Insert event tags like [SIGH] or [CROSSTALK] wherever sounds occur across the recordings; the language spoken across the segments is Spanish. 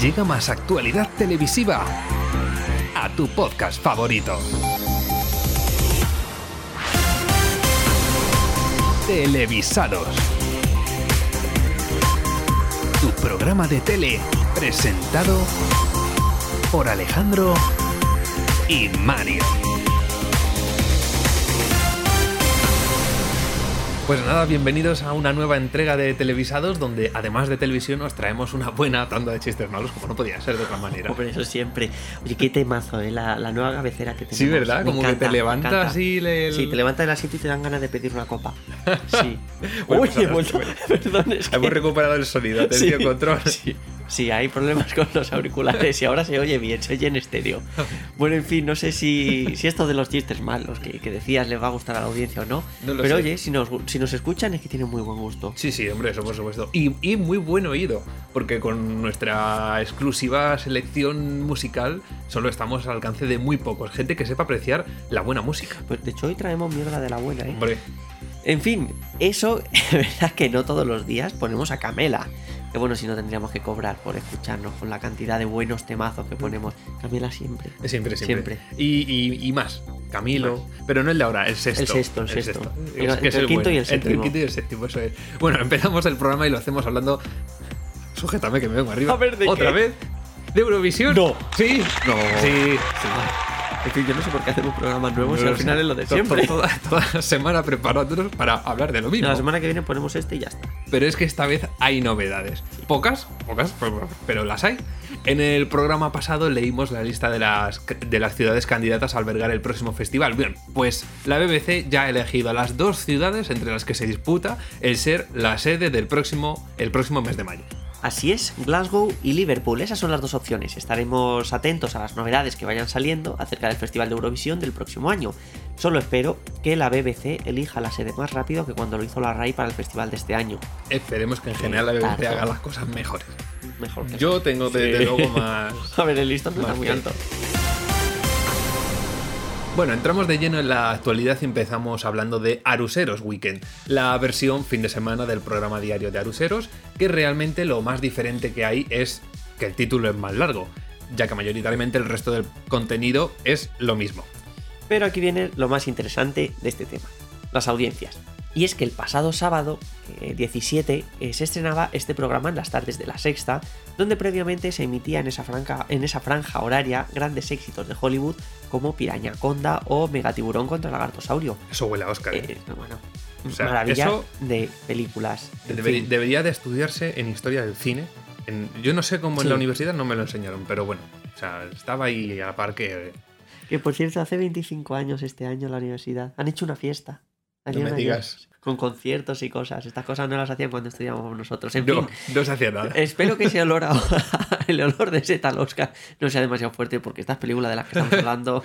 llega más actualidad televisiva a tu podcast favorito. Televisados. Tu programa de tele presentado por Alejandro y Mario. Pues nada, bienvenidos a una nueva entrega de Televisados donde además de televisión os traemos una buena tanda de chistes malos como no podía ser de otra manera. Por eso siempre. Oye, qué temazo, ¿eh? la, la nueva cabecera que tenemos. Sí, ¿verdad? Me Como que te levantas y le... Sí, te levantas del asiento y te dan ganas de pedir una copa. [LAUGHS] Sí. Bueno, Uy, pues he vuelto. [LAUGHS] Perdón, es que... Hemos recuperado el sonido, atención, Sí, control. Sí, sí, hay problemas con los auriculares y ahora se oye bien, se oye en estéreo. Bueno, en fin, no sé si, si esto de los chistes malos que, que decías les va a gustar a la audiencia o no. No lo pero sé. oye, si nos, si nos escuchan es que tienen muy buen gusto. Sí, sí, hombre, eso por supuesto. Y, y muy buen oído, porque con nuestra exclusiva selección musical solo estamos al alcance de muy pocos. Gente que sepa apreciar la buena música. Pues de hecho hoy traemos mierda de la buena, ¿eh? Hombre, En fin, eso [LAUGHS] es verdad que no todos los días ponemos a Camela. Que bueno, si no tendríamos que cobrar por escucharnos con la cantidad de buenos temazos que ponemos. Camela siempre. siempre, siempre. Siempre. Y, y- y más, Camilo, pero no el de ahora, el sexto. El sexto, el sexto. Es Entre que el quinto bueno. y el Entre el séptimo. quinto y el séptimo, eso es. Bueno, empezamos el programa y lo hacemos hablando. Sujétame que me vengo arriba. A ver, ¿de ¿Otra qué? vez? ¿De Eurovisión? No. Sí. No. Sí. sí. Es que yo no sé por qué hacemos programas nuevos No y al final es lo de siempre. Toda, toda la semana preparándonos para hablar de lo mismo. La semana que viene ponemos este y ya está. Pero es que esta vez hay novedades. Pocas, pocas, pero- pero las hay. En el programa pasado leímos la lista de las, de las ciudades candidatas a albergar el próximo festival. Bien, pues la BBC ya ha elegido a las dos ciudades entre las que se disputa el ser la sede del próximo, el próximo mes de mayo. Así es, Glasgow y Liverpool, esas son las dos opciones. Estaremos atentos a las novedades que vayan saliendo acerca del Festival de Eurovisión del próximo año. Solo espero que la BBC elija la sede más rápido que cuando lo hizo la RAI para el festival de este año. Esperemos que en general la BBC haga las cosas mejores. Mejor que Yo tengo desde Sí. luego más... [LAUGHS] A ver, el listón no está muy que- alto. Bueno, entramos de lleno en la actualidad y empezamos hablando de Aruseros Weekend, la versión fin de semana del programa diario de Aruseros, que realmente lo más diferente que hay es que el título es más largo, ya que mayoritariamente el resto del contenido es lo mismo. Pero aquí viene lo más interesante de este tema, las audiencias. Y es que el pasado sábado, eh, 17, eh, se estrenaba este programa en las tardes de la sexta, donde previamente se emitía en esa, franja, en esa franja horaria grandes éxitos de Hollywood como Piraña Conda o Megatiburón contra Lagartosaurio. Eso huele a Oscar. ¿eh? Eh, bueno, O sea, maravilla eso- de películas. Debería de estudiarse en historia del cine. En- yo no sé cómo en la universidad no me lo enseñaron, pero bueno, o sea, estaba ahí a la par que... Que por cierto, hace 25 años este año en la universidad han hecho una fiesta. No me digas. Con conciertos y cosas. Estas cosas no las hacían cuando estudiábamos nosotros. En fin, No, no se hacía nada. Espero que ese olor a- [LAUGHS] el olor de ese tal Oscar no sea demasiado fuerte porque estas películas de las que estamos hablando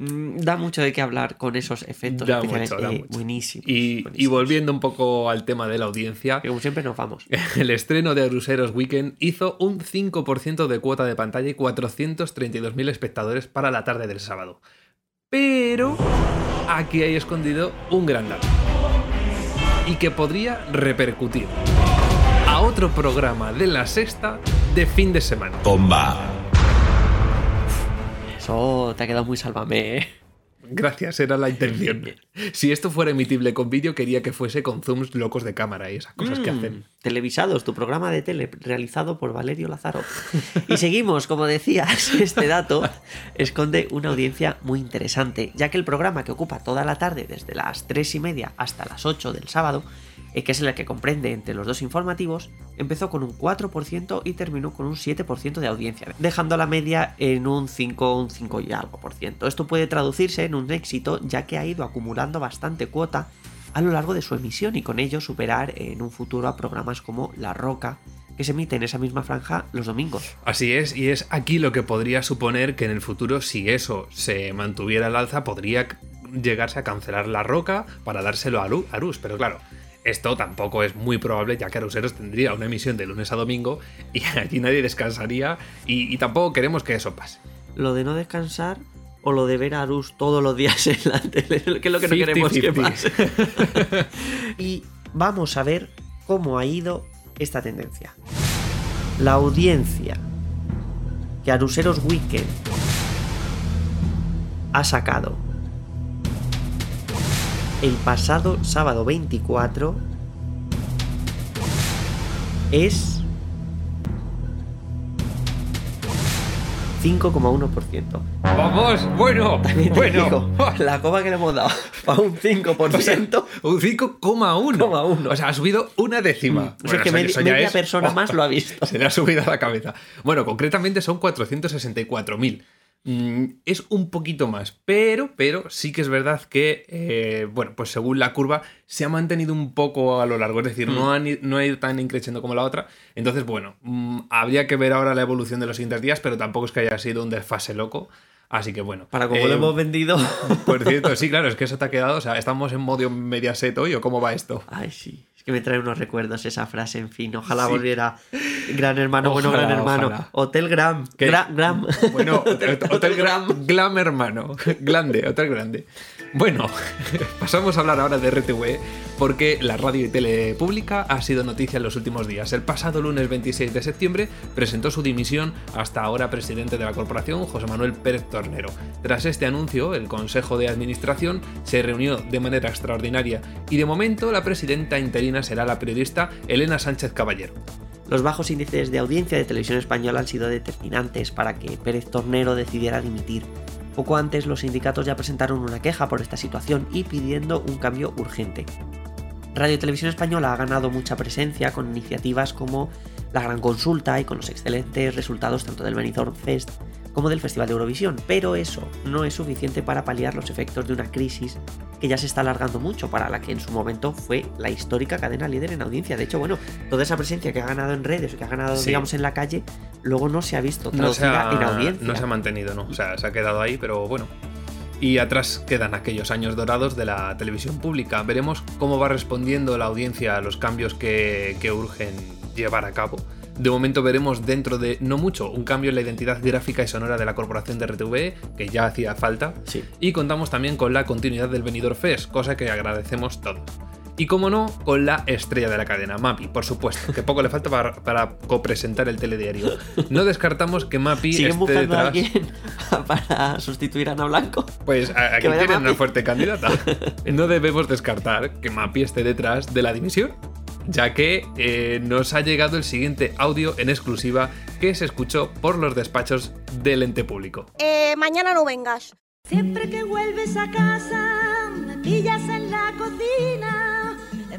mm, da mucho de qué hablar con esos efectos Da especiales mucho, da eh, mucho. buenísimos, Y, volviendo un poco al tema de la audiencia, Que como siempre nos vamos. [LAUGHS] El estreno de Aruseros Weekend hizo un 5% de cuota de pantalla y 432.000 espectadores para la tarde del sábado. Pero aquí hay escondido un gran dato. Y que podría repercutir a otro programa de la sexta de fin de semana. Bomba. Eso te ha quedado muy sálvame, ¿eh? Gracias, era la intención. [LAUGHS] Si esto fuera emitible con vídeo, quería que fuese con zooms locos de cámara y esas cosas que Mm, hacen. Televisados, tu programa de tele realizado por Valerio Lázaro. Y seguimos, como decías, [LAUGHS] este dato esconde una audiencia muy interesante, ya que el programa que ocupa toda la tarde desde las 3 y media hasta las 8 del sábado, que es el que comprende entre los dos informativos, empezó con un 4% y terminó con un 7% de audiencia, dejando la media en un 5, un 5 y algo por ciento. Esto puede traducirse en un éxito, ya que ha ido acumulando bastante cuota a lo largo de su emisión y con ello superar en un futuro a programas como La Roca, que se emite en esa misma franja los domingos. Así es, y es aquí lo que podría suponer que en el futuro, si eso se mantuviera al alza, podría llegarse a cancelar la roca para dárselo a Arús. Pero claro, esto tampoco es muy probable, ya que Aruseros tendría una emisión de lunes a domingo y [LAUGHS] aquí nadie descansaría y, y tampoco queremos que eso pase. Lo de no descansar o lo de ver a Arús todos los días [LAUGHS] en la tele, que es lo que no queremos que 50-50. pase. [LAUGHS] y vamos a ver cómo ha ido esta tendencia. La audiencia que Aruseros Weekend ha sacado el pasado sábado 24 es 5,1%. Vamos, bueno, También te bueno. digo, la coma que le hemos dado para un 5%. Un 5,1. 5,1. O sea, ha subido una décima. O sea, Bueno, que eso- medi- eso ya media es- persona más lo ha visto. Se le ha subido a la cabeza. Bueno, concretamente son 464.000. Mm, es un poquito más, pero, pero sí que es verdad que, eh, bueno, pues según la curva se ha mantenido un poco a lo largo, es decir, Mm. no, han i- no ha ido tan increciendo como la otra. Entonces, bueno, mm, habría que ver ahora la evolución de los siguientes días, pero tampoco es que haya sido un desfase loco. Así que bueno. Para como eh, lo hemos vendido. [LAUGHS] Por cierto, sí, claro, es que eso te ha quedado. O sea, estamos en modo Mediaset hoy, ¿o cómo va esto? Ay, sí. Que me trae unos recuerdos esa frase, en fin. Ojalá Sí. volviera Gran Hermano, bueno, Gran Hermano. ojalá. Hotel Gram. Gram. Bueno, [LAUGHS] Hotel, Hotel Glam, Glam hermano. [LAUGHS] Grande, Hotel Grande. Bueno, [LAUGHS] pasamos a hablar ahora de RTV porque la radio y tele pública ha sido noticia en los últimos días. El pasado lunes 26 de septiembre presentó su dimisión hasta ahora presidente de la corporación, José Manuel Pérez Tornero. Tras este anuncio, el Consejo de Administración se reunió de manera extraordinaria y de momento la presidenta interina será la periodista Elena Sánchez Caballero. Los bajos índices de audiencia de televisión española han sido determinantes para que Pérez Tornero decidiera dimitir. Poco antes, los sindicatos ya presentaron una queja por esta situación y pidiendo un cambio urgente. Radio Televisión Española ha ganado mucha presencia con iniciativas como la Gran Consulta y con los excelentes resultados tanto del Benidorm Fest como del Festival de Eurovisión, pero eso no es suficiente para paliar los efectos de una crisis que ya se está alargando mucho, para la que en su momento fue la histórica cadena líder en audiencia. De hecho, bueno, toda esa presencia que ha ganado en redes o que ha ganado, Sí. digamos, en la calle, luego no se ha visto no se, traducida ha, en audiencia. no se ha mantenido, ¿no? O sea, se ha quedado ahí, pero bueno. Y atrás quedan aquellos años dorados de la televisión pública. Veremos cómo va respondiendo la audiencia a los cambios que, que urgen llevar a cabo. De momento veremos dentro de no mucho un cambio en la identidad gráfica y sonora de la corporación de RTV, que ya hacía falta. Sí. Y contamos también con la continuidad del Benidorm Fest, cosa que agradecemos todos. Y como no, con la estrella de la cadena, Mapi, por supuesto, que poco le falta para, para copresentar el telediario. No descartamos que Mapi ¿Siguen esté buscando detrás. a alguien [LAUGHS] para sustituir a Ana Blanco? Pues a- aquí tienen una fuerte candidata. [LAUGHS] No debemos descartar que Mapi esté detrás de la dimisión, ya que eh, nos ha llegado el siguiente audio en exclusiva que se escuchó por los despachos del ente público. Eh, mañana no vengas. Siempre que vuelves a casa, me pillas en la cocina,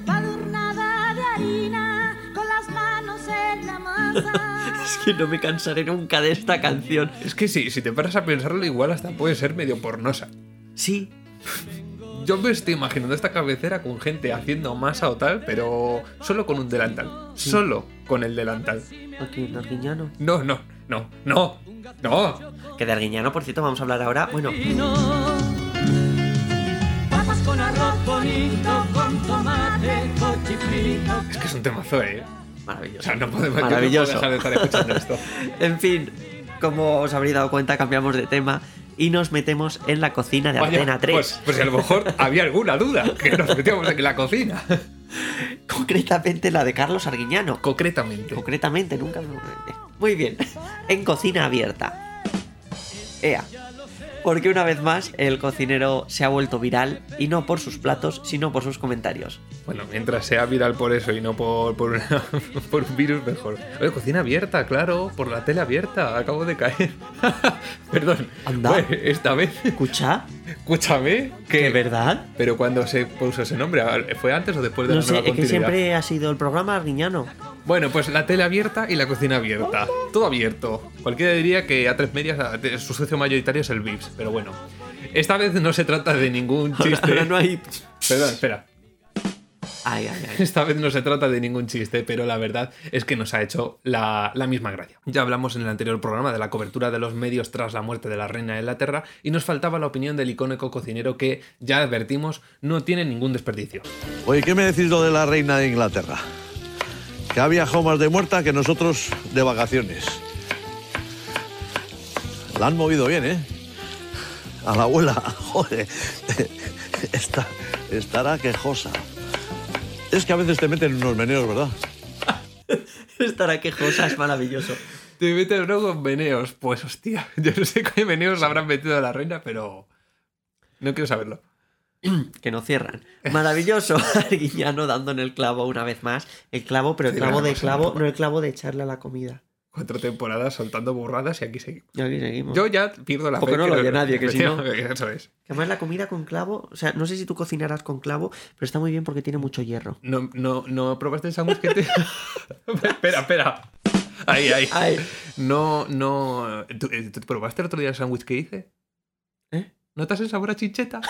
empadurnada de harina, con las manos en la masa. [LAUGHS] Es que no me cansaré nunca de esta canción. Es que sí, si te paras a pensarlo, igual hasta puede ser medio pornosa. Sí, Yo me estoy imaginando esta cabecera con gente haciendo masa o tal, pero solo con un delantal. Solo con el delantal. aquí en Arguiñano. No, no, no, no, no. Que de Arguiñano, por cierto, vamos a hablar ahora. Bueno, Papas con arroz bonito. Es que es un temazo, eh. O maravilloso. sea, no podemos no puedo dejar de estar escuchando esto. [LAUGHS] En fin, como os habréis dado cuenta, cambiamos de tema y nos metemos en la cocina de Vaya, Antena 3. Pues, pues a lo mejor había alguna duda que nos metíamos en la cocina. [LAUGHS] Concretamente la de Carlos Arguiñano. Concretamente. Concretamente, nunca Muy bien. En cocina abierta. Ea. Porque una vez más el cocinero se ha vuelto viral y no por sus platos, sino por sus comentarios. Bueno, mientras sea viral por eso y no por, por, una- [LAUGHS] por un virus, mejor. Oye, cocina abierta, claro, por la tele abierta, acabo de caer. [LAUGHS] Perdón. Anda. Bueno, esta vez, ¿Escucha? Escúchame, que... ¿De verdad? Pero cuando se puso ese nombre, ¿fue antes o después de No la sé, nueva es que siempre ha sido el programa Arguiñano. Bueno, pues la tele abierta y la cocina abierta. Todo abierto. Cualquiera diría que a tres medias su socio mayoritario es el Vips, pero bueno. Esta vez no se trata de ningún chiste. Ahora no hay. Perdón, espera. Ay, ay, ay. Esta vez no se trata de ningún chiste, pero la verdad es que nos ha hecho la, la misma gracia. Ya hablamos en el anterior programa de la cobertura de los medios tras la muerte de la reina de Inglaterra y nos faltaba la opinión del icónico cocinero que, ya advertimos, no tiene ningún desperdicio. Oye, ¿qué me decís lo de la reina de Inglaterra? Que ha viajado más de muerta que nosotros de vacaciones. La han movido bien, ¿eh? A la abuela, [LAUGHS] joder. [LAUGHS] Está, estará quejosa. Es que a veces te meten en unos meneos, ¿verdad? [LAUGHS] Estará quejosa, es maravilloso. Te metes luego con meneos. Pues hostia, [LAUGHS] yo no sé qué meneos habrán metido a la reina, pero no quiero saberlo. [CLEARS THROAT] Que no cierran. Maravilloso. [LAUGHS] Arguiñano dando en el clavo una vez más. El clavo, pero el clavo la de clavo, no el clavo de echarle a la comida. Cuatro temporadas soltando burradas y aquí seguimos. Y aquí seguimos. Yo ya pierdo la O que fe no lo oye nadie, que si no- [LAUGHS] Eso es. Que Además, la comida con clavo, o sea, no sé si tú cocinarás con clavo, pero está muy bien porque tiene mucho hierro. No, no, no probaste el sándwich que te. [LAUGHS] espera, espera. Ahí, ahí. Ay. No, no. ¿Tú, eh, ¿tú probaste el otro día el sándwich que hice? ¿Eh? ¿Notas el sabor a chincheta? [LAUGHS]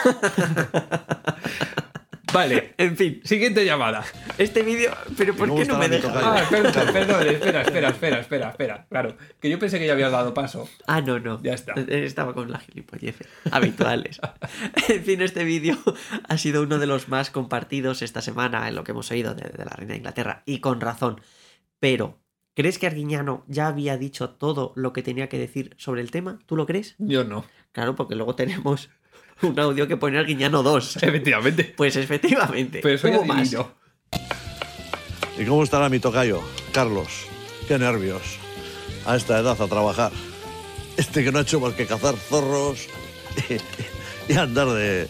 vale. En fin, Siguiente llamada. este vídeo. Pero ¿por qué no me tocayo? Ah, perdón, perdón, espera, espera, espera, espera, espera. Claro, que yo pensé que ya habías dado paso. Ah, no, no. Ya está. Estaba con las gilipolleces habituales. [LAUGHS] en fin, este vídeo ha sido uno de los más compartidos esta semana en lo que hemos oído de, de la reina de Inglaterra. Y con razón. Pero, ¿crees que Arguiñano ya había dicho todo lo que tenía que decir sobre el tema? ¿Tú lo crees? Yo no. Claro, porque luego tenemos [LAUGHS] un audio que pone Arguiñano 2. [LAUGHS] Efectivamente. Pues efectivamente. Pero eso ya hubo más. ¿Y cómo estará mi tocayo? Carlos, qué nervios. A esta edad a trabajar. Este que no ha hecho más que cazar zorros y, [LAUGHS] y andar de...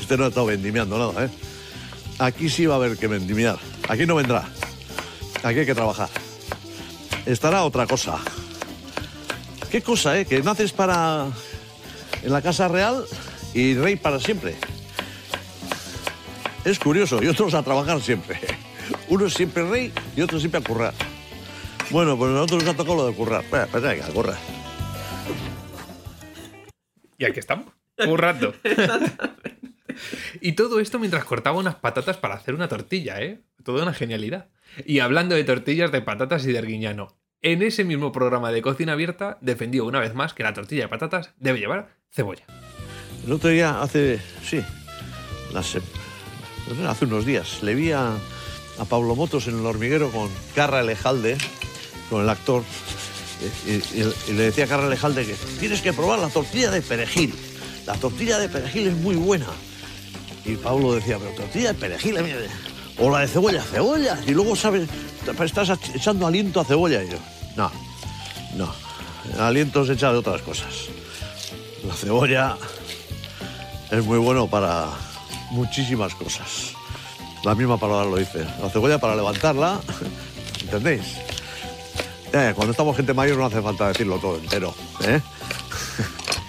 Este no ha estado vendimiando nada, ¿eh? Aquí sí va a haber que vendimiar. Aquí no vendrá. Aquí hay que trabajar. Estará otra cosa. ¿Qué cosa, eh? Que naces para... en la Casa Real y rey para siempre. Es curioso, y otros a trabajar siempre. [LAUGHS] Uno es siempre rey y otro siempre a currar. Bueno, pues a nosotros nos ha tocado lo de currar. Espera, espera, que currar. Y aquí estamos, currando. [LAUGHS] y todo esto mientras cortaba unas patatas para hacer una tortilla, ¿eh? Toda una genialidad. Y hablando de tortillas, de patatas y de arguiñano, en ese mismo programa de cocina abierta defendió una vez más que la tortilla de patatas debe llevar cebolla. El otro día, hace. Sí, sé, hace unos días, le vi a, a Pablo Motos en el hormiguero con Carra Elejalde, con el actor, y, y- y le decía a Carra Elejalde que tienes que probar la tortilla de perejil. La tortilla de perejil es muy buena. Y Pablo decía, pero tortilla de perejil, eh, o la de cebolla, cebolla. Y luego sabes, estás echando aliento a cebolla. Y yo, no, no, aliento se echa de otras cosas. La cebolla es muy bueno para muchísimas cosas. La misma palabra lo dice. La cebolla para levantarla, [LAUGHS] ¿entendéis? Eh, cuando estamos gente mayor no hace falta decirlo todo entero. ¿eh?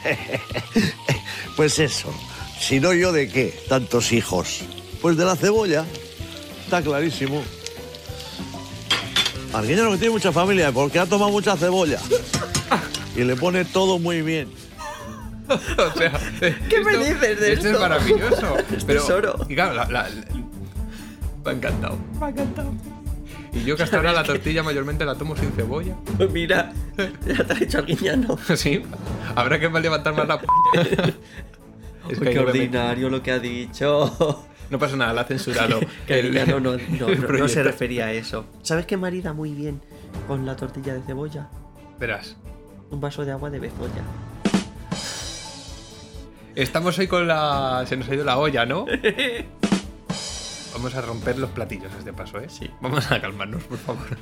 [LAUGHS] pues eso. Si no yo de qué, tantos hijos. Pues de la cebolla. Está clarísimo. Arguiñano que tiene mucha familia porque ha tomado mucha cebolla. Y le pone todo muy bien. [LAUGHS] O sea, ¿Qué me dices de esto? [LAUGHS] esto? es maravilloso. Pero, tesoro. Y claro, la- me ha encantado. Me ha encantado. Y yo que hasta [LAUGHS] ahora la tortilla mayormente la tomo sin cebolla. Pues mira, ya te ha dicho Arguiñano. Sí, habrá que levantar más la p. Es que qué yo me- ordinario lo que ha dicho. No pasa nada, la ha censurado. Que El- Arguiñano no, no, el no- no se refería a eso. ¿Sabes qué marida muy bien con la tortilla de cebolla? Verás, Un vaso de agua de bezoya. Estamos hoy con la. Se nos ha ido la olla, ¿no? [LAUGHS] Vamos a romper los platillos a este paso, ¿eh? Sí. Vamos a calmarnos, por favor. [LAUGHS]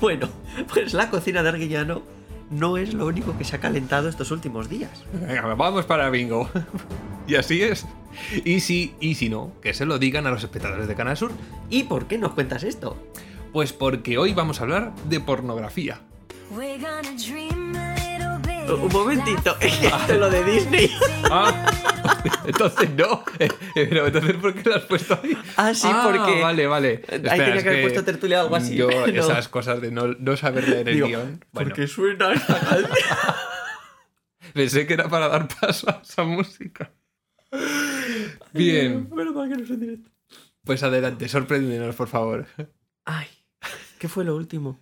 Bueno, pues la cocina de Arguiñano no es lo único que se ha calentado estos últimos días. Venga, vamos para bingo. [LAUGHS] Y así es. Y si, y si no, que se lo digan a los espectadores de Canal Sur. ¿Y por qué nos cuentas esto? Pues porque hoy vamos a hablar de pornografía. We're gonna dream. Un momentito, [LAUGHS] esto es lo de Disney. Ah, [LAUGHS] entonces no. Eh, Pero entonces, ¿por qué lo has puesto ahí? Ah, sí, porque- Vale, vale. Ahí Espera, tenía que haber puesto tertulia o algo así, Yo, [LAUGHS] pero- esas cosas de no, no saber leer el Digo, guion. Bueno, ¿Por qué suena esta canción? pensé que era para dar paso a esa música. Bien, no pues adelante, sorpréndenos, por favor. Ay, ¿qué fue lo último?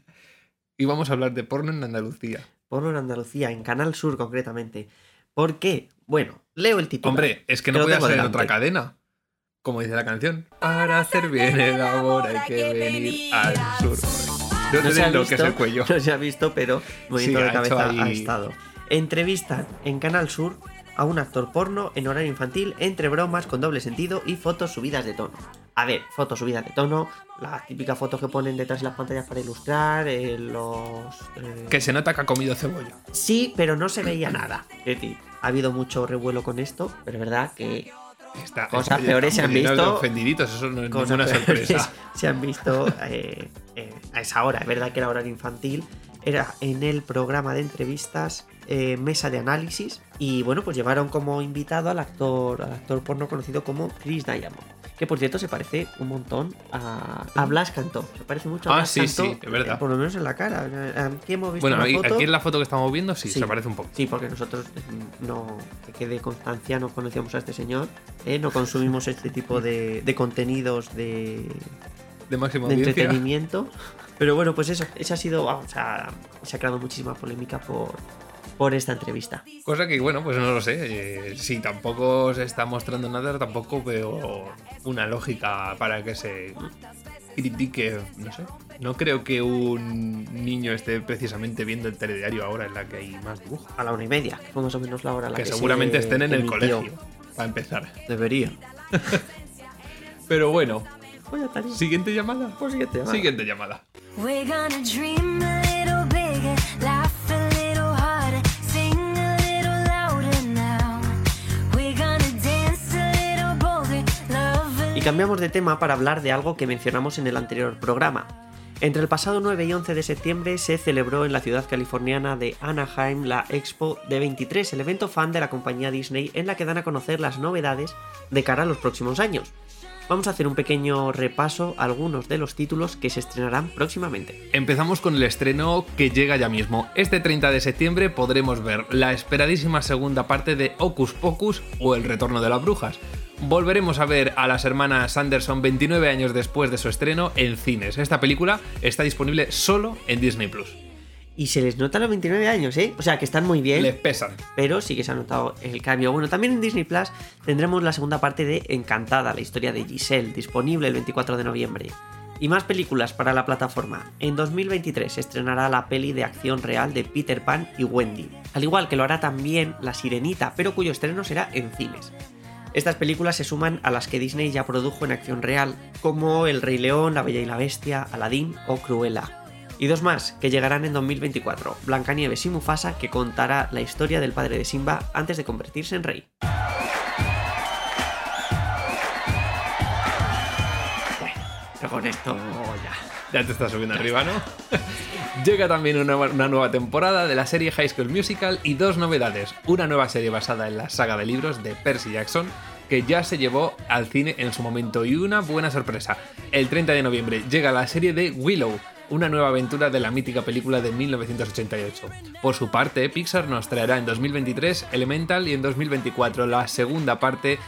Y vamos a hablar de porno en Andalucía. Porno en Andalucía, en Canal Sur concretamente. ¿Por qué? Bueno, leo el título. Hombre, es que no tengo ser en otra cadena. Como dice la canción. Para hacer bien el amor hay que venir al sur. No, no sé se, ha lo visto, que es el cuello. no se ha visto, pero movimiento Sí, de cabeza ahí- ha estado. Entrevistan en Canal Sur a un actor porno en horario infantil entre bromas con doble sentido y fotos subidas de tono. A ver, fotos subidas de tono, la típica foto que ponen detrás de las pantallas para ilustrar, eh, los... eh, Que se nota que ha comido cebolla. Sí, pero no se veía nada. Es decir, ha habido mucho revuelo con esto, pero es verdad que Está, Cosas está- peores se han visto. ofendiditos, eso no es ninguna sorpresa. [LAUGHS] se han visto eh, eh, a esa hora. Es verdad que era horario infantil. Era en el programa de entrevistas eh, Mesa de Análisis. Y bueno, pues llevaron como invitado al actor, al actor porno conocido como Chris Diamond. Que por cierto se parece un montón a, a Blas Cantó. Se parece mucho a Ah, Blas sí, Cantó, sí, es verdad. eh, Por lo menos en la cara. Aquí hemos visto Bueno, una ahí- foto. aquí en la foto que estamos viendo sí, Sí. se parece un poco. Sí, porque nosotros mm, no, que quede constancia, no conocíamos a este señor, ¿eh? no consumimos este tipo de, de contenidos de, De máxima de audiencia. entretenimiento. Pero bueno, pues eso, esa ha sido, vamos, o sea, se ha creado muchísima polémica por, por esta entrevista. Cosa que, bueno, pues no lo sé. eh, si tampoco se está mostrando nada, tampoco veo una lógica para que se critique, no sé. No creo que un niño esté precisamente viendo el telediario ahora en la que hay más dibujos. A la una y media, que fue más o menos la hora a la Que que, seguramente se estén en el colegio, para empezar. Debería. Pero bueno, siguiente llamada. pues siguiente llamada. Siguiente llamada. Cambiamos de tema para hablar de algo que mencionamos en el anterior programa. Entre el pasado 9 y 11 de septiembre se celebró en la ciudad californiana de Anaheim la Expo D23, el evento fan de la compañía Disney en la que dan a conocer las novedades de cara a los próximos años. Vamos a hacer un pequeño repaso a algunos de los títulos que se estrenarán próximamente. Empezamos con el estreno que llega ya mismo. Este 30 de septiembre podremos ver la esperadísima segunda parte de Hocus Pocus o El Retorno de las Brujas. Volveremos a ver a las hermanas Anderson 29 años después de su estreno en cines. Esta película está disponible solo en Disney Plus. Y se les nota los 29 años, ¿eh? O sea, que están muy bien. Les pesan. pero sí que se ha notado el cambio. Bueno, también en Disney Plus tendremos la segunda parte de Encantada, la historia de Giselle, disponible el 24 de noviembre. Y más películas para la plataforma. En 2023 se estrenará la peli de acción real de Peter Pan y Wendy, al igual que lo hará también La Sirenita, pero cuyo estreno será en cines. Estas películas se suman a las que Disney ya produjo en acción real, como El Rey León, La Bella y la Bestia, Aladdin o Cruella. Y dos más, que llegarán en 2024, Blancanieves y Mufasa, que contará la historia del padre de Simba antes de convertirse en rey. Bueno, pero con esto ya. Ya te estás subiendo arriba, ¿no? [LAUGHS] Llega también una, una nueva temporada de la serie High School Musical y dos novedades. Una nueva serie basada en la saga de libros de Percy Jackson, que ya se llevó al cine en su momento, y una buena sorpresa. El 30 de noviembre llega la serie de Willow, una nueva aventura de la mítica película de 1988. Por su parte, Pixar nos traerá en 2023 Elemental y en 2024 la segunda parte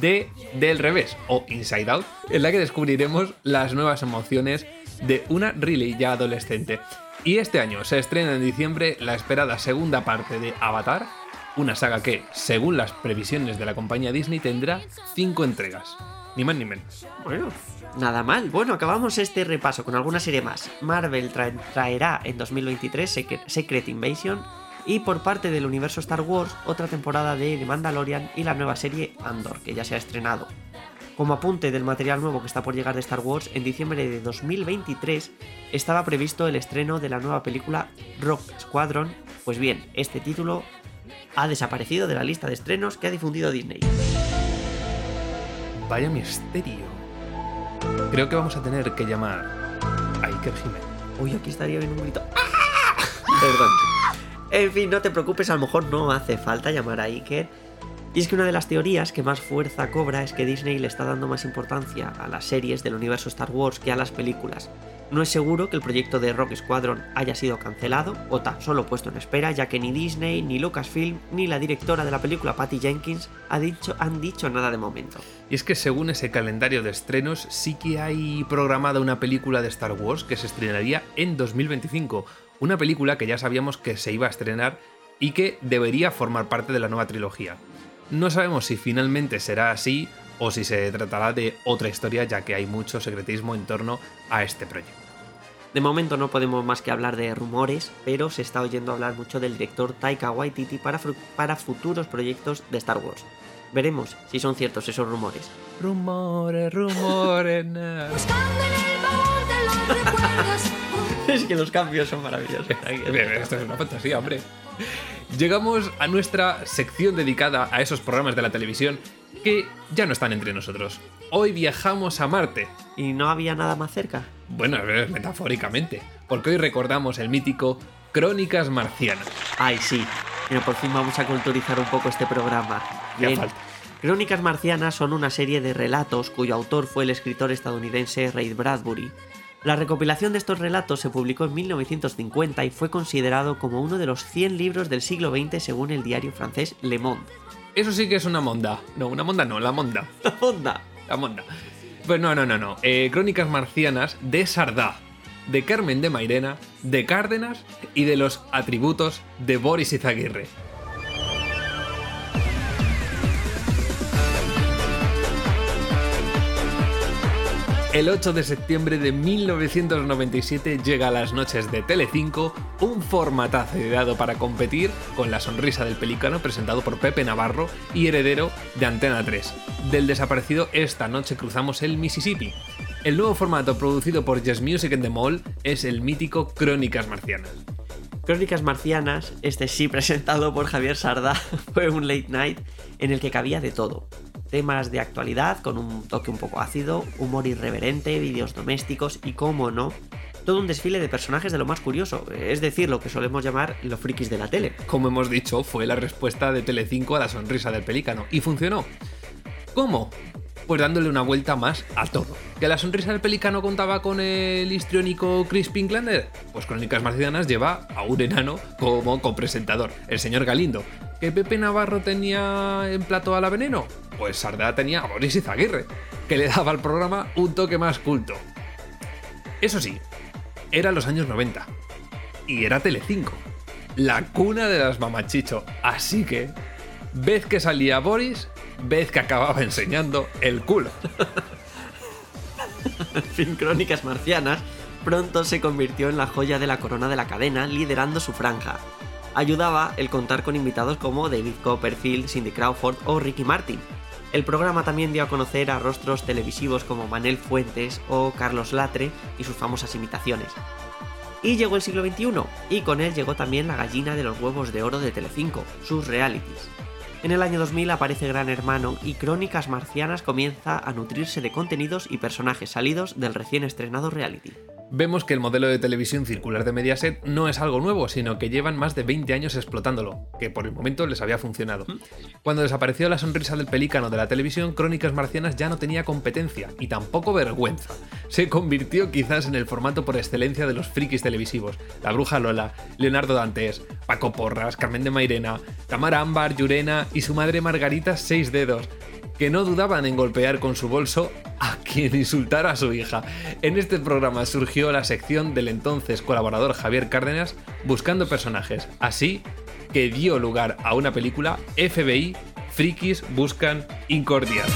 de Del Revés o Inside Out, en la que descubriremos las nuevas emociones de una Riley ya adolescente. Y este año se estrena en diciembre la esperada segunda parte de Avatar, una saga que, según las previsiones de la compañía Disney, tendrá cinco entregas. Ni más ni menos. Bueno, nada mal. Bueno, acabamos este repaso con alguna serie más. Marvel trae- traerá en 2023 Secret, Secret Invasion y por parte del universo Star Wars otra temporada de The Mandalorian y la nueva serie Andor, que ya se ha estrenado. Como apunte del material nuevo que está por llegar de Star Wars, en diciembre de 2023 estaba previsto el estreno de la nueva película Rock Squadron. Pues bien, este título ha desaparecido de la lista de estrenos que ha difundido Disney. Vaya misterio. Creo que vamos a tener que llamar a Iker Jiménez. Uy, aquí estaría bien un grito. [LAUGHS] Perdón. En fin, no te preocupes, a lo mejor no hace falta llamar a Iker. Y es que una de las teorías que más fuerza cobra es que Disney le está dando más importancia a las series del universo Star Wars que a las películas. No es seguro que el proyecto de Rock Squadron haya sido cancelado o tan solo puesto en espera, ya que ni Disney, ni Lucasfilm, ni la directora de la película Patty Jenkins ha dicho, han dicho nada de momento. Y es que según ese calendario de estrenos, sí que hay programada una película de Star Wars que se estrenaría en 2025. Una película que ya sabíamos que se iba a estrenar y que debería formar parte de la nueva trilogía. No sabemos si finalmente será así o si se tratará de otra historia, ya que hay mucho secretismo en torno a este proyecto. De momento no podemos más que hablar de rumores, pero se está oyendo hablar mucho del director Taika Waititi para, futuros proyectos de Star Wars. Veremos si son ciertos esos rumores. Rumores, rumores. [LAUGHS] na. Buscando en el baúl de los recuerdos. [LAUGHS] es que los cambios son maravillosos. [LAUGHS] Esto es una fantasía, hombre. Llegamos a nuestra sección dedicada a esos programas de la televisión que ya no están entre nosotros. Hoy viajamos a Marte. ¿Y no había nada más cerca? Bueno, metafóricamente, porque hoy recordamos el mítico Crónicas Marcianas. Ay, sí. Pero por fin vamos a culturizar un poco este programa. Ya Bien. falta. Crónicas Marcianas son una serie de relatos cuyo autor fue el escritor estadounidense Ray Bradbury. La recopilación de estos relatos se publicó en 1950 y fue considerado como uno de los 100 libros del siglo XX según el diario francés Le Monde. Eso sí que es una monda. No, una monda no, la monda. [LAUGHS] ¡La onda! La monda. Pues no, no, no, no. Eh, Crónicas Marcianas de Sardá, de Carmen de Mairena, de Cárdenas y de los atributos de Boris Izaguirre. El 8 de septiembre de 1997 llega a las noches de Telecinco un formatazo ideado para competir con La Sonrisa del Pelícano presentado por Pepe Navarro y heredero de Antena 3. Del desaparecido Esta noche cruzamos el Mississippi. El nuevo formato producido por Just Music and the Mall es el mítico Crónicas Marcianas. Crónicas Marcianas, este sí presentado por Javier Sardá, [LAUGHS] fue un late night en el que cabía de todo. Temas de actualidad con un toque un poco ácido, humor irreverente, vídeos domésticos y, como no, todo un desfile de personajes de lo más curioso, es decir, lo que solemos llamar los frikis de la tele. Como hemos dicho, fue la respuesta de Telecinco a La Sonrisa del Pelícano y funcionó. ¿Cómo? Pues dándole una vuelta más a todo. ¿Que la sonrisa del pelícano contaba con el histriónico Chris Pinklander? Pues Crónicas Marcianas lleva a un enano como copresentador, el señor Galindo. ¿Que Pepe Navarro tenía en plato a la veneno? Pues Sardá tenía a Boris Izaguirre, que le daba al programa un toque más culto. Eso sí, eran los años 90. Y era Telecinco. La cuna de las mamachicho. Así que, vez que salía Boris, vez que acababa enseñando el culo. En [LAUGHS] fin, Crónicas Marcianas pronto se convirtió en la joya de la corona de la cadena, liderando su franja. Ayudaba el contar con invitados como David Copperfield, Cindy Crawford o Ricky Martin. El programa también dio a conocer a rostros televisivos como Manel Fuentes o Carlos Latre y sus famosas imitaciones. Y llegó el siglo XXI, y con él llegó también la gallina de los huevos de oro de Telecinco, sus realities. En el año 2000 aparece Gran Hermano y Crónicas Marcianas comienza a nutrirse de contenidos y personajes salidos del recién estrenado reality. Vemos que el modelo de televisión circular de Mediaset no es algo nuevo, sino que llevan más de 20 años explotándolo, que por el momento les había funcionado. Cuando desapareció la sonrisa del pelícano de la televisión, Crónicas Marcianas ya no tenía competencia y tampoco vergüenza. Se convirtió quizás en el formato por excelencia de los frikis televisivos. La Bruja Lola, Leonardo Dantes, Paco Porras, Carmen de Mairena, Tamara Ámbar, Llurena y su madre Margarita Seis Dedos, que no dudaban en golpear con su bolso a quien insultara a su hija. En este programa surgió la sección del entonces colaborador Javier Cárdenas buscando personajes, así que dio lugar a una película FBI Frikis buscan Incordiar.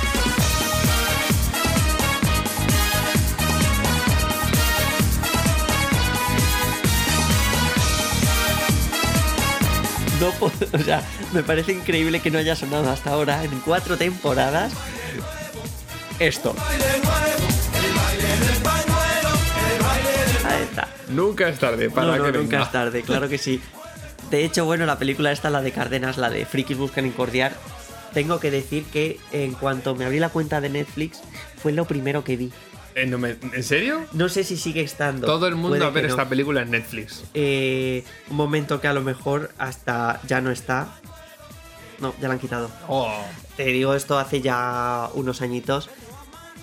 No puedo- [LAUGHS] o sea, me parece increíble que no haya sonado hasta ahora en cuatro temporadas esto. Ahí está. Nunca es tarde para No, no, que nunca venga. es tarde, claro que sí. De hecho, bueno, la película esta, la de Cárdenas, la de Frikis Buscan Incordiar, tengo que decir que en cuanto me abrí la cuenta de Netflix, fue lo primero que vi. Eh, no me- ¿En serio? No sé si sigue estando. Todo el mundo puede a ver no. esta película en Netflix. Eh, un momento que a lo mejor hasta ya no está. No, ya la han quitado. Oh, Te digo esto hace ya unos añitos.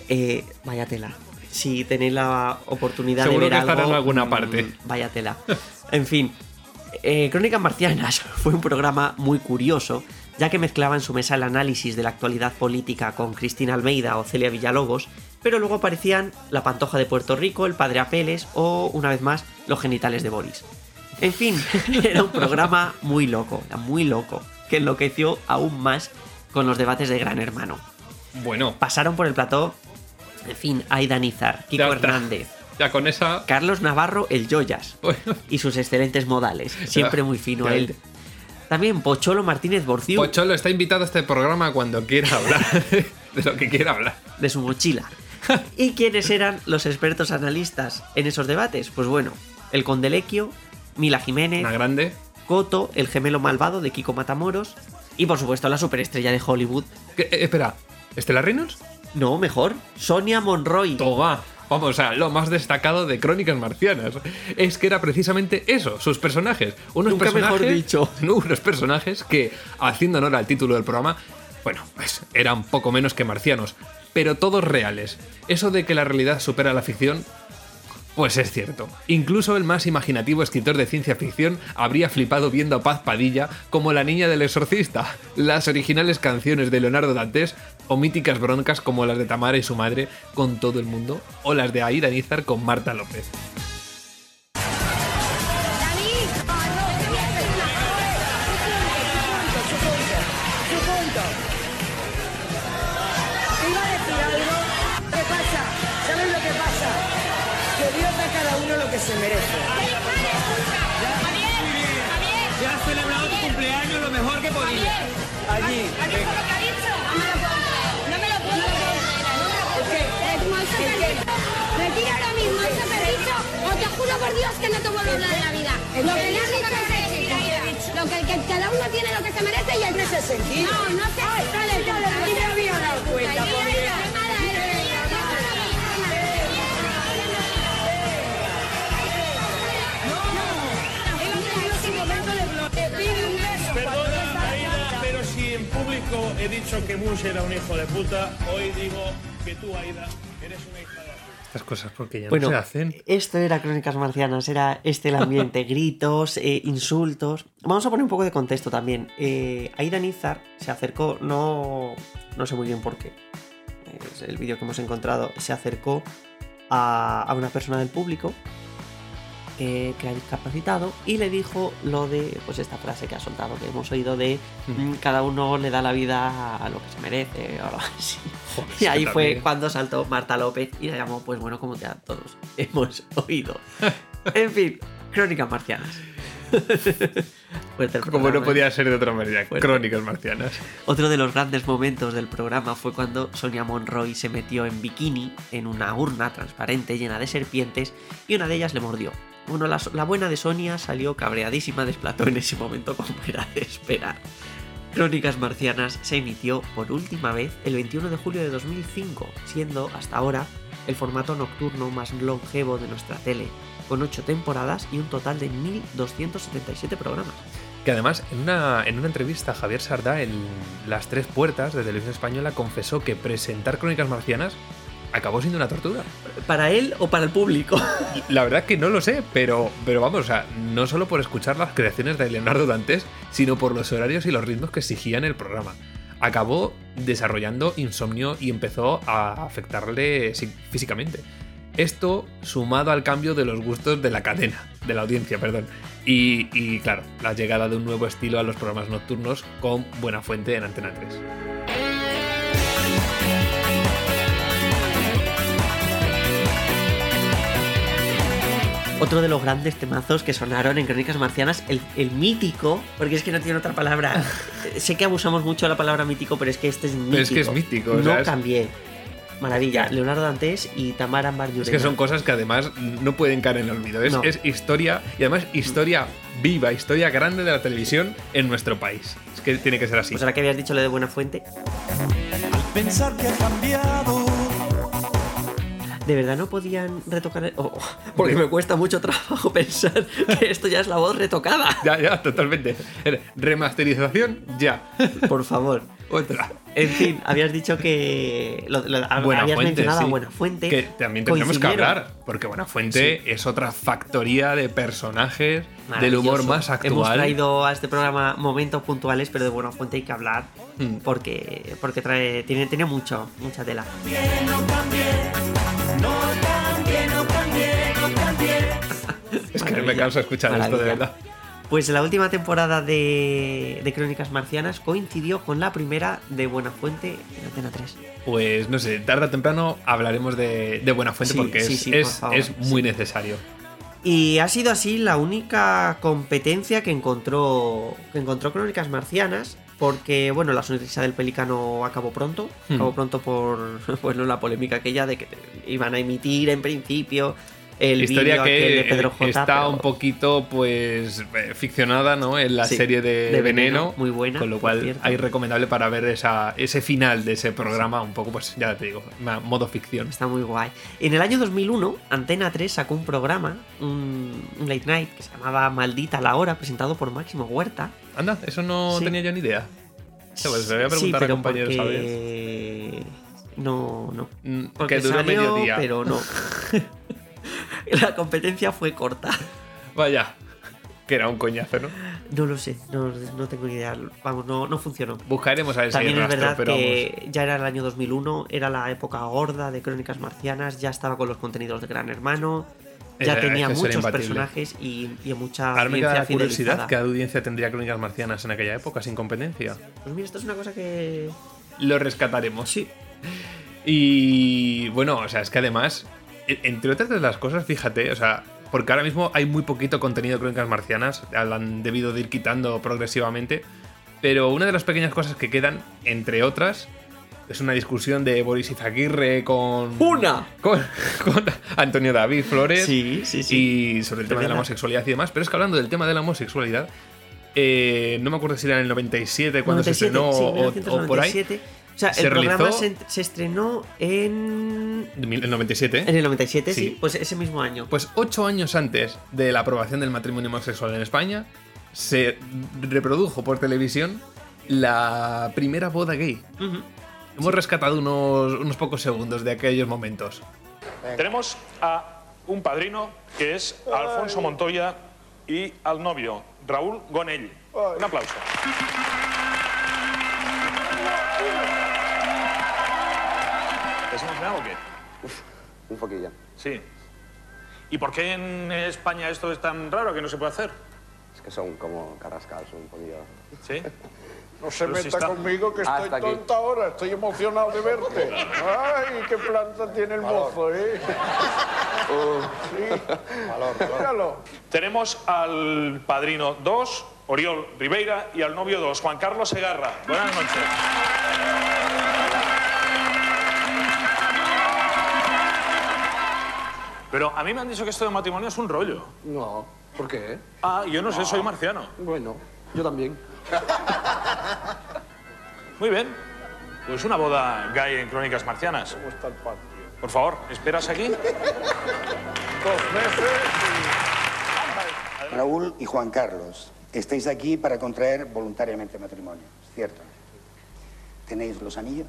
Eh, vaya tela. Si tenéis la oportunidad Seguro de ver que estará algo, en alguna mm, parte. Vaya tela. En fin. eh, Crónicas Marcianas [LAUGHS] fue un programa muy curioso, ya que mezclaba en su mesa el análisis de la actualidad política con Cristina Almeida o Celia Villalobos, pero luego aparecían la pantoja de Puerto Rico, el padre Apeles o, una vez más, los genitales de Boris. En fin, [LAUGHS] era un programa muy loco, muy loco, que enloqueció aún más con los debates de Gran Hermano. bueno. Pasaron por el plató, en fin, Aida Nizar, Kiko Ya. Hernández, Ya con esa. Carlos Navarro, el Joyas, Bueno, y sus excelentes modales, siempre muy fino él. También Pocholo Martínez Borciú, Pocholo está invitado a este programa cuando quiera hablar [LAUGHS] de lo que quiera hablar. de su mochila. [LAUGHS] ¿Y quiénes eran los expertos analistas en esos debates? Pues bueno, el Condelequio, Mila Jiménez, Una grande. Coto, el gemelo malvado de Kiko Matamoros y por supuesto la superestrella de Hollywood. ¿Qué- eh, espera, ¿Estela Reynolds? No, mejor, Sonia Monroy. Toma. Vamos a lo más destacado de Crónicas Marcianas. Es que era precisamente eso, sus personajes. Unos Nunca personajes, mejor dicho. [LAUGHS] Unos personajes que, haciendo honor al título del programa, bueno, pues eran poco menos que marcianos, pero todos reales. Eso de que la realidad supera la ficción, pues es cierto. Incluso el más imaginativo escritor de ciencia ficción habría flipado viendo a Paz Padilla como la niña del exorcista, las originales canciones de Leonardo Dantes o míticas broncas como las de Tamara y su madre con todo el mundo o las de Aida Nízar con Marta López. Tiene lo que se merece y el ¿En ese sentido? No, no sé. Ay, dale, dale, ni me había dado cuenta, en público he dicho que Bush era un hijo de puta, hoy digo que tú, Aida, eres una hija de puta. Estas cosas porque ya Bueno, no se hacen. esto era Crónicas Marcianas, era este el ambiente, [LAUGHS] gritos, eh, insultos. Vamos a poner un poco de contexto también. Eh, Aida Nizar se acercó, no, no sé muy bien por qué, es el vídeo que hemos encontrado, se acercó a, a una persona del público que ha discapacitado y le dijo lo de, pues esta frase que ha soltado, que hemos oído de mm, cada uno le da la vida a lo que se merece o algo así. Joder, [LAUGHS] Y ahí fue también. cuando saltó Marta López y la llamó, pues bueno, como ya todos [LAUGHS] hemos oído. En fin, crónicas marcianas. [LAUGHS] Como no ¿eh? podía ser de otra manera. Fuerte. Crónicas Marcianas. Otro de los grandes momentos del programa fue cuando Sonia Monroy se metió en bikini en una urna transparente llena de serpientes y una de ellas le mordió. Bueno, la, buena de Sonia salió cabreadísima de en ese momento como era de esperar. Crónicas Marcianas se emitió por última vez el 21 de julio de 2005, siendo hasta ahora el formato nocturno más longevo de nuestra tele, con 8 temporadas y un total de 1.277 programas. Que además, en una, en una entrevista, Javier Sardá en Las Tres Puertas de Televisión Española confesó que presentar Crónicas Marcianas acabó siendo una tortura. ¿Para él o para el público? [LAUGHS] La verdad que no lo sé, pero, pero vamos, o sea, no solo por escuchar las creaciones de Leonardo Dantes, sino por los horarios y los ritmos que exigían el programa. Acabó desarrollando insomnio y empezó a afectarle físicamente. Esto sumado al cambio de los gustos de la cadena, de la audiencia, perdón. Y, y, claro, la llegada de un nuevo estilo a los programas nocturnos con Buena Fuente en Antena 3. Otro de los grandes temazos que sonaron en Crónicas Marcianas, el, el mítico, porque es que no tiene otra palabra. [LAUGHS] Sé que abusamos mucho de la palabra mítico, pero es que este es mítico. Pero es que es mítico, o No sea, es- cambié. Maravilla. Leonardo Dantes y Tamara Ambar Es que son cosas que además no pueden caer en el olvido. Es, No. es historia, y además historia viva, historia grande de la televisión en nuestro país. Es que tiene que ser así. Pues ahora que habías dicho lo de Buena Fuente, Pensar que ha cambiado. ¿De verdad no podían retocar? Oh, oh, porque me cuesta mucho trabajo [LAUGHS] pensar que esto ya es la voz retocada. Ya, ya, totalmente. Remasterización, ya. Por favor. Otra. En fin, habías dicho que. Lo, lo- Buena habías Fuente, mencionado a sí. Buena Fuente. Que también tendremos que hablar, porque Buena Fuente es otra factoría de personajes del humor más actual. Hemos traído a este programa momentos puntuales, pero de Buena Fuente hay que hablar Mm. porque, porque trae, tiene, tiene mucho, mucha tela. Es que me canso escuchar esto, de verdad. Pues la última temporada de, de Crónicas Marcianas coincidió con la primera de Buena Fuente en Antena 3. Pues no sé, tarde o temprano hablaremos de, de Buena Fuente Sí, porque sí, es, sí, por es- favor, es muy necesario. Y ha sido así la única competencia que encontró, que encontró Crónicas Marcianas, porque, bueno, la sonrisa del pelícano acabó pronto, Hmm. acabó pronto por, [LAUGHS] bueno, la polémica aquella de que iban a emitir en principio el Historia que de Pedro J. está pero- un poquito, pues, eh, ficcionada, ¿no? En la Sí, serie de, de Veneno. Veneno, muy buena, Con lo cual, hay recomendable para ver esa, ese final de ese programa, un poco, pues, ya te digo, modo ficción. Está muy guay. En el año 2001, Antena 3 sacó un programa, un, un late night, que se llamaba Maldita la Hora, presentado por Máximo Huerta. Anda, eso no Sí. tenía yo ni idea. Ya, pues, voy a preguntar pero a. No, no. Porque que duró salió, medio día. pero no. [LAUGHS] [LAUGHS] la competencia fue corta. Vaya, que era un coñazo, ¿no? No lo sé, no, no tengo ni idea. Vamos, no, no funcionó. Buscaremos a ver si También es verdad pero que ya era el año 2001, era la época gorda de Crónicas Marcianas, ya estaba con los contenidos de Gran Hermano, ya Era- tenía muchos personajes y, y mucha Ahora me queda la curiosidad. ¿qué audiencia tendría Crónicas Marcianas en aquella época sin competencia? Pues mira, esto es una cosa que... Lo rescataremos. Sí. Y bueno, o sea, es que además, entre otras de las cosas, fíjate, o sea, porque ahora mismo hay muy poquito contenido de Crónicas Marcianas, han debido de ir quitando progresivamente, pero una de las pequeñas cosas que quedan, entre otras, es una discusión de Boris Izaguirre con... ¡Una! Con, [LAUGHS] con Antonio David Flores. Sí, sí, sí. Y sobre el tema de la homosexualidad y demás. Pero es que hablando del tema de la homosexualidad, eh, no me acuerdo si era en el 97 cuando 97, se estrenó sí, o- o, por ahí. 1997. O sea, se el programa realizó- se, se estrenó en... El 97. En el 97, sí. Sí. Pues ese mismo año. Pues ocho años antes de la aprobación del matrimonio homosexual en España, se reprodujo por televisión la primera boda gay. Ujú. Hemos rescatado unos, unos pocos segundos de aquellos momentos. Tenemos a un padrino que es Alfonso Montoya y al novio Raúl Gonell. Un aplauso. ¿Es emocionado o qué? Un poquillo. Sí. ¿Y por qué en España esto es tan raro que no se puede hacer? Es que son como carrascals, un poquillo. ¿Sí? [LAUGHS] No se Pero si meta está- conmigo que estoy Hasta aquí. tonta ahora, estoy emocionado de verte. Ay, qué planta tiene el mozo, ¿eh? [LAUGHS] Sí. [LAUGHS] Míralo. Tenemos al padrino 2, Oriol Ribeira, y al novio 2, Juan Carlos Segarra. Buenas noches. Pero a mí me han dicho que esto de matrimonio es un rollo. No, ¿por qué? Ah, yo no sé, soy marciano. Bueno, yo también. Muy bien. Pues una boda gay en Crónicas Marcianas. ¿Cómo está el patio? Por favor, ¿esperas aquí? Dos meses Raúl y Juan Carlos, estáis aquí para contraer voluntariamente matrimonio, ¿cierto? ¿Tenéis los anillos?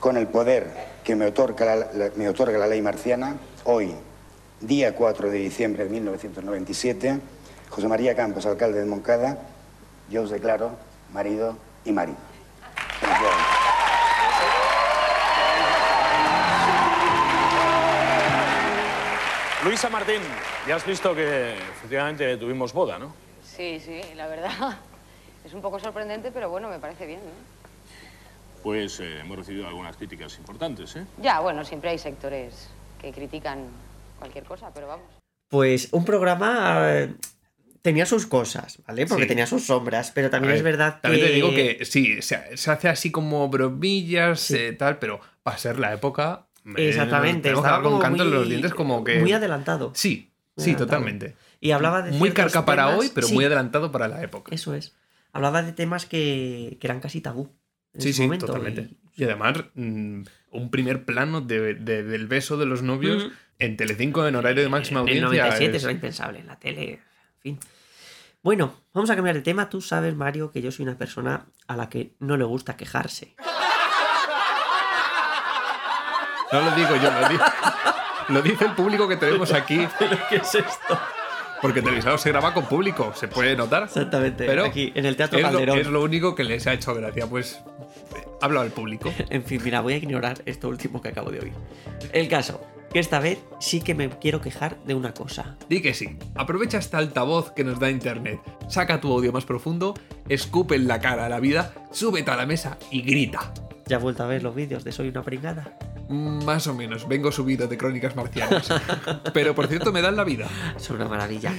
Con el poder que me otorga la, la- me otorga la ley marciana, hoy, día 4 de diciembre de 1997, José María Campos, alcalde de Moncada, yo os declaro marido y marido. Luisa Martín, ya has visto que efectivamente tuvimos boda, ¿no? Sí, sí, la verdad. Es un poco sorprendente, pero bueno, me parece bien. ¿no? Pues eh, hemos recibido algunas críticas importantes, ¿eh? Ya, bueno, siempre hay sectores que critican cualquier cosa, pero vamos. Pues un programa eh, tenía sus cosas, ¿vale? Porque Sí. tenía sus sombras, pero también es ver, verdad que... También te digo que sí, se, se hace así como bromillas, eh, tal, pero para ser la época. Exactamente, estaba con canto en muy- los dientes, como que. Muy adelantado. Sí, Muy sí, adelantado. totalmente. Y hablaba de Muy carca para temas- hoy, pero sí, muy adelantado para la época. Eso es. Hablaba de temas que, que eran casi tabú. en Sí, ese sí, momento, totalmente. y- Y además, mm, un primer plano de- de- del beso de los novios Ujú. en Telecinco en horario de máxima En el audiencia. 97 es- era impensable, en la tele, en fin. Bueno, vamos a cambiar de tema. Tú sabes, Mario, que yo soy una persona a la que no le gusta quejarse. No lo digo yo, lo, di- [LAUGHS] lo dice el público que tenemos aquí. [LAUGHS] ¿Qué es esto? Porque Televisado se graba con público, se puede notar. Exactamente, Pero aquí, en el Teatro es lo, Calderón. es lo único que les ha hecho gracia, pues eh, habla al público. [LAUGHS] En fin, mira, voy a ignorar esto último que acabo de oír. El caso, que esta vez sí que me quiero quejar de una cosa. Di que sí, aprovecha esta altavoz que nos da internet, saca tu audio más profundo, escupe en la cara a la vida, súbete a la mesa y grita. ¿Ya has vuelto a ver los vídeos de Soy una pringada? Más o menos, vengo subido de crónicas marcianas. Pero por cierto, me dan la vida. Es una maravilla.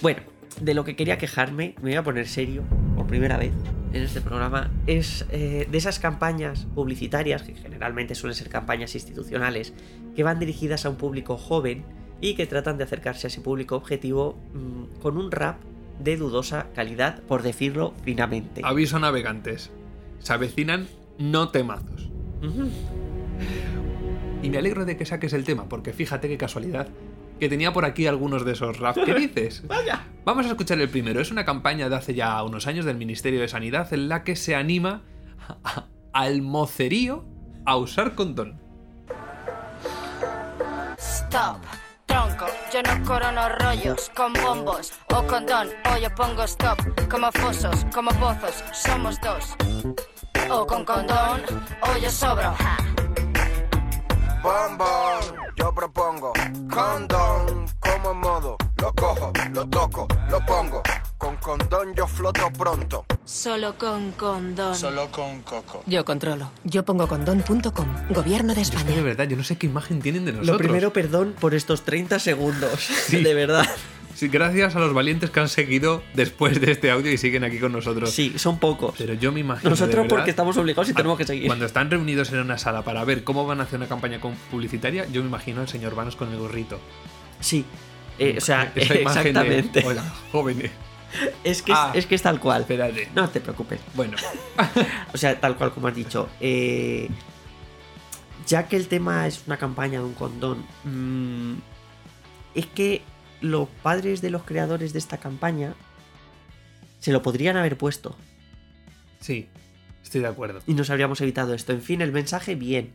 Bueno, de lo que quería quejarme, me voy a poner serio por primera vez en este programa, es eh, de esas campañas publicitarias, que generalmente suelen ser campañas institucionales, que van dirigidas a un público joven y que tratan de acercarse a ese público objetivo mm, con un rap de dudosa calidad, por decirlo finamente. Aviso navegantes. Se avecinan no temazos. Ujú. Y me alegro de que saques el tema, porque fíjate qué casualidad que tenía por aquí algunos de esos rap. ¿Qué dices? [LAUGHS] Vaya. Vamos a escuchar el primero. Es una campaña de hace ya unos años del Ministerio de Sanidad en la que se anima a- al mocerío a usar condón. Stop, tronco, yo no corono rollos con bombos o condón, o yo pongo stop, como fosos, como pozos, somos dos. O con condón, o yo sobro. ja. Bombón, yo propongo condón como modo. Lo cojo, lo toco, lo pongo. Con condón yo floto pronto. Solo con condón. Solo con coco. Yo controlo. Yo pongo condón.com. Gobierno de Es que de España. verdad, yo no sé qué imagen tienen de nosotros. Lo primero, perdón por estos 30 segundos. [LAUGHS] De verdad. Gracias a los valientes que han seguido después de este audio y siguen aquí con nosotros. Sí, son pocos. Pero yo me imagino. Nosotros verdad, porque estamos obligados y tenemos que seguir. Cuando están reunidos en una sala para ver cómo van a hacer una campaña publicitaria, yo me imagino al señor Vanos con el gorrito. Sí. Eh, o sea, Esa [LAUGHS] imagen de, exactamente. Hola, jóvenes. Es que, es- Ah. es, que es tal cual. Espérate. No te preocupes. Bueno, [LAUGHS] O sea, tal cual como has dicho. Eh, ya que el tema es una campaña de un condón, mm, es que los padres de los creadores de esta campaña se lo podrían haber puesto sí, estoy de acuerdo. y nos habríamos evitado esto. En fin, el mensaje bien,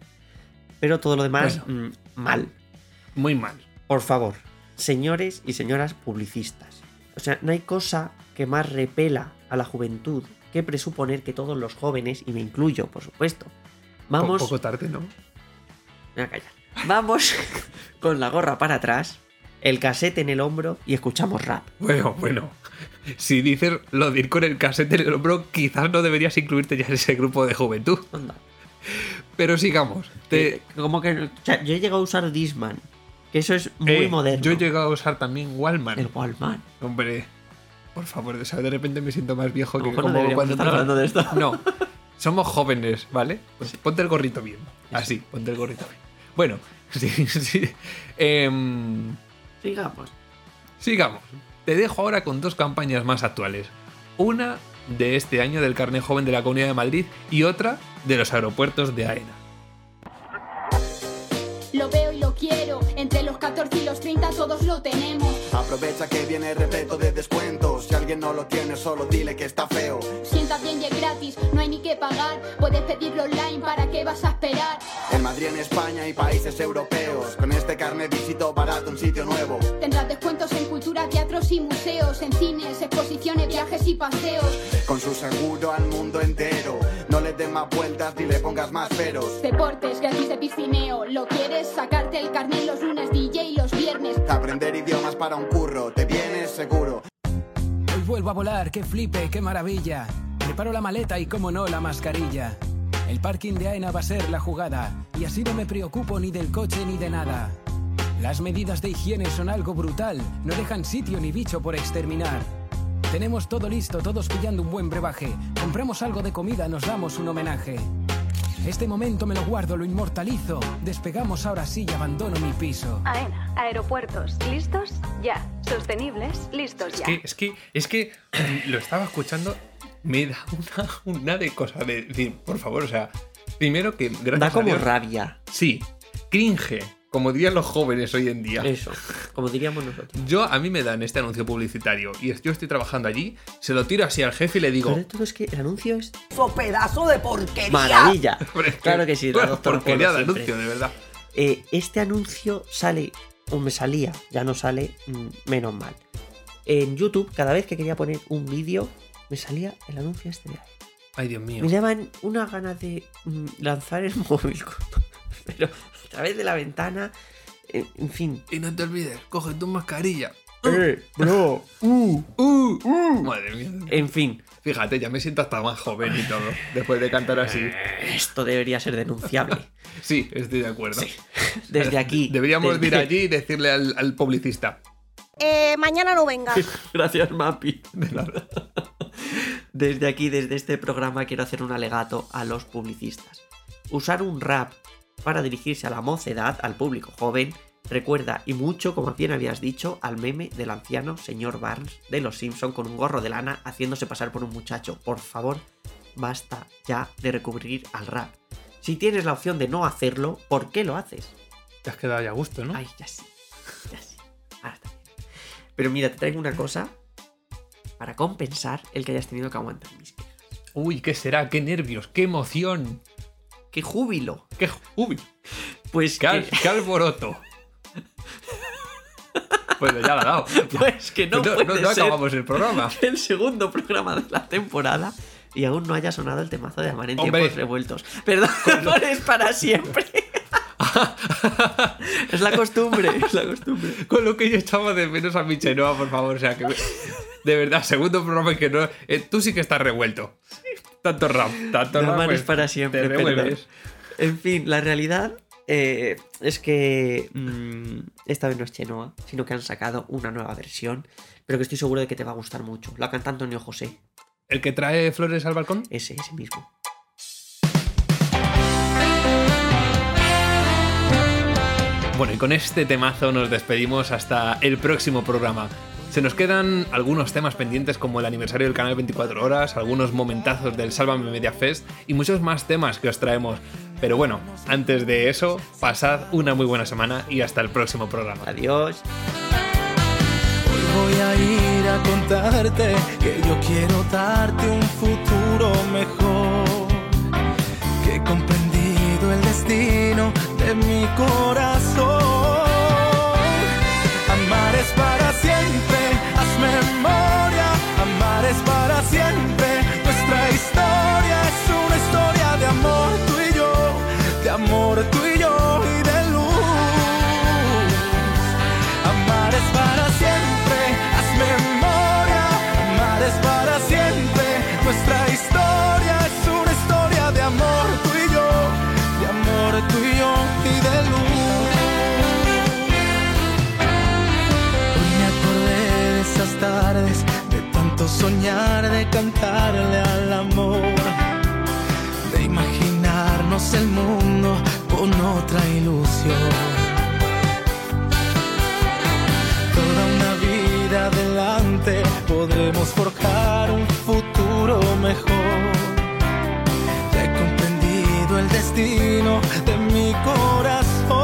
pero todo lo demás mm, mal. Muy mal. Por favor, señores y señoras publicistas. O sea, no hay cosa que más repela a la juventud que presuponer que todos los jóvenes, y me incluyo, por supuesto, vamos... Un poco tarde, ¿no? Me voy a callar. Vamos [LAUGHS] con la gorra para atrás, el casete en el hombro y escuchamos rap. Bueno, bueno. Si dices lo de ir con el casete en el hombro, quizás no deberías incluirte ya en ese grupo de juventud. Anda. Pero sigamos. Te- Eh, como que o sea, yo he llegado a usar Disman, que eso es muy Eh, moderno. Yo he llegado a usar también Wallman. El Wallman. Hombre, por favor, o sea, de repente me siento más viejo que no como deberíamos cuando estar hablando de esto. No, somos jóvenes, ¿vale? Pues ponte el gorrito bien. Así, ponte el gorrito bien. Bueno, [LAUGHS] sí, sí. Em, Sigamos. sigamos. Te dejo ahora con dos campañas más actuales. Una de este año del carnet joven de la Comunidad de Madrid y otra de los aeropuertos de AENA. Lo veo y lo quiero, entre los 14 y los 30 todos lo tenemos. Aprovecha que viene repleto de descuentos. Si alguien no lo tiene, solo dile que está feo. Sienta bien es gratis, no hay ni que pagar. Puedes pedirlo online, ¿para qué vas a esperar? En Madrid, en España y países europeos. Con este carnet visito barato un sitio nuevo. Tendrás descuentos en cultura, teatros y museos, en cines, exposiciones, viajes y paseos. Con su seguro al mundo entero. No le des más vueltas ni le pongas más peros. Deportes, gratis de piscineo. ¿Lo quieres? Sacarte el carnet los lunes, DJ los viernes. Aprender idiomas para un curro, te vienes seguro. Hoy vuelvo a volar, qué flipe, qué maravilla. Preparo la maleta y, como no, la mascarilla. El parking de AENA va a ser la jugada, y así no me preocupo ni del coche ni de nada. Las medidas de higiene son algo brutal, no dejan sitio ni bicho por exterminar. Tenemos todo listo, todos pillando un buen brebaje. Compramos algo de comida, nos damos un homenaje. Este momento me lo guardo, lo inmortalizo. Despegamos ahora sí y abandono mi piso. AENA, aeropuertos, ¿listos? Ya. Sostenibles, listos Es ya. que, es que, es que lo estaba escuchando, me da una, una de cosas de decir, por favor, o sea, primero que gracias Da a como Dios- rabia. Sí, cringe, como dirían los jóvenes hoy en día. Eso, como diríamos nosotros. Yo, a mí me dan este anuncio publicitario y yo estoy trabajando allí, se lo tiro así al jefe y le digo, de todo es que el anuncio es ¡Eso pedazo de porquería! maravilla. [LAUGHS] Claro que sí, la bueno, doctora porquería de anuncio, de verdad. Eh, este anuncio sale, o me salía, ya no sale, mm, menos mal. En YouTube, cada vez que quería poner un vídeo, me salía el anuncio este de ahí. Ay, Dios mío. Me daban una ganas de mm, lanzar el [LAUGHS] móvil, pero a través de la ventana, eh, en fin. Y no te olvides, coge tu mascarilla. Eh, bro. [LAUGHS] Uh, uh, uh. Madre mía. En fin. Fíjate, ya me siento hasta más joven y todo, después de cantar así. Esto debería ser denunciable. [LAUGHS] Sí, estoy de acuerdo. Desde aquí. Deberíamos desde- ir allí y decirle al, al publicista. Eh, mañana no vengas. [LAUGHS] Gracias, Mapi. Desde aquí, desde este programa, quiero hacer un alegato a los publicistas. Usar un rap para dirigirse a la mocedad, al público joven, recuerda y mucho, como bien habías dicho, al meme del anciano señor Barnes de Los Simpson con un gorro de lana haciéndose pasar por un muchacho. Por favor, basta ya de recurrir al rap. Si tienes la opción de no hacerlo, ¿por qué lo haces? Te has quedado ya a gusto, ¿no? Ay, ya sí. Ya sí. Ahora está. Pero mira, te traigo una cosa para compensar el que hayas tenido que aguantar mis quejas. Uy, ¿qué será? ¿Qué nervios? ¿Qué emoción? ¡Qué júbilo! ¡Qué júbilo! Pues ¡Qué, que- qué alboroto! Bueno, ya lo ha dado. [LAUGHS] Pues que no, no, puede no, no ser acabamos el programa. [LAUGHS] el segundo programa de la temporada y aún no haya sonado el temazo de Amar en Hombre. tiempos revueltos. Perdón, no [LAUGHS] es para siempre. [LAUGHS] es la costumbre, [LAUGHS] es la costumbre. Con lo que yo echaba de menos a mi Chenoa, por favor. O sea, que. De verdad, segundo programa que no. eh, tú sí que estás revuelto. Tanto rap, tanto No rap. pues, para siempre, Te. En fin, la realidad eh, es que mm, esta vez no es Chenoa, sino que han sacado una nueva versión, pero que estoy seguro de que te va a gustar mucho. La canta Antonio José. ¿El que trae flores al balcón? Ese, ese mismo. Bueno, y con este temazo nos despedimos hasta el próximo programa. Se nos quedan algunos temas pendientes como el aniversario del canal 24 horas, algunos momentazos del Sálvame Media Fest y muchos más temas que os traemos. Pero bueno, antes de eso, pasad una muy buena semana y hasta el próximo programa. Adiós. Voy a ir a contarte que yo quiero darte un futuro mejor. Que he comprendido el destino de mi corazón. Amar es para siempre, haz memoria. Amar es para siempre. Nuestra historia es una historia de amor tú y yo, de amor tú y yo soñar, de cantarle al amor, de imaginarnos el mundo con otra ilusión. toda una vida adelante podremos forjar un futuro mejor. Ya he comprendido el destino de mi corazón.